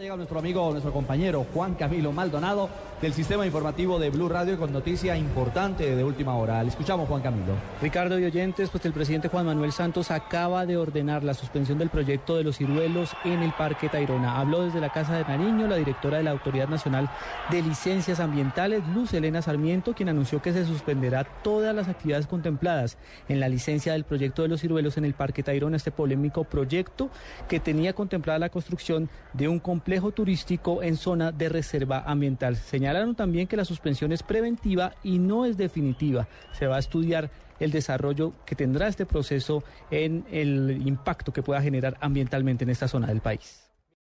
Llega nuestro amigo, nuestro compañero Juan Camilo Maldonado del sistema informativo de Blue Radio con noticia importante de última hora. Le escuchamos, Juan Camilo. Ricardo y oyentes, pues el presidente Juan Manuel Santos acaba de ordenar la suspensión del proyecto de los ciruelos en el Parque Tayrona. Habló desde la Casa de Nariño la directora de la Autoridad Nacional de Licencias Ambientales, Luz Elena Sarmiento, quien anunció que se suspenderá todas las actividades contempladas en la licencia del proyecto de los ciruelos en el Parque Tayrona, este polémico proyecto que tenía contemplada la construcción de un complejo turístico en zona de reserva ambiental. Señalaron también que la suspensión es preventiva y no es definitiva. Se va a estudiar el desarrollo que tendrá este proceso en el impacto que pueda generar ambientalmente en esta zona del país.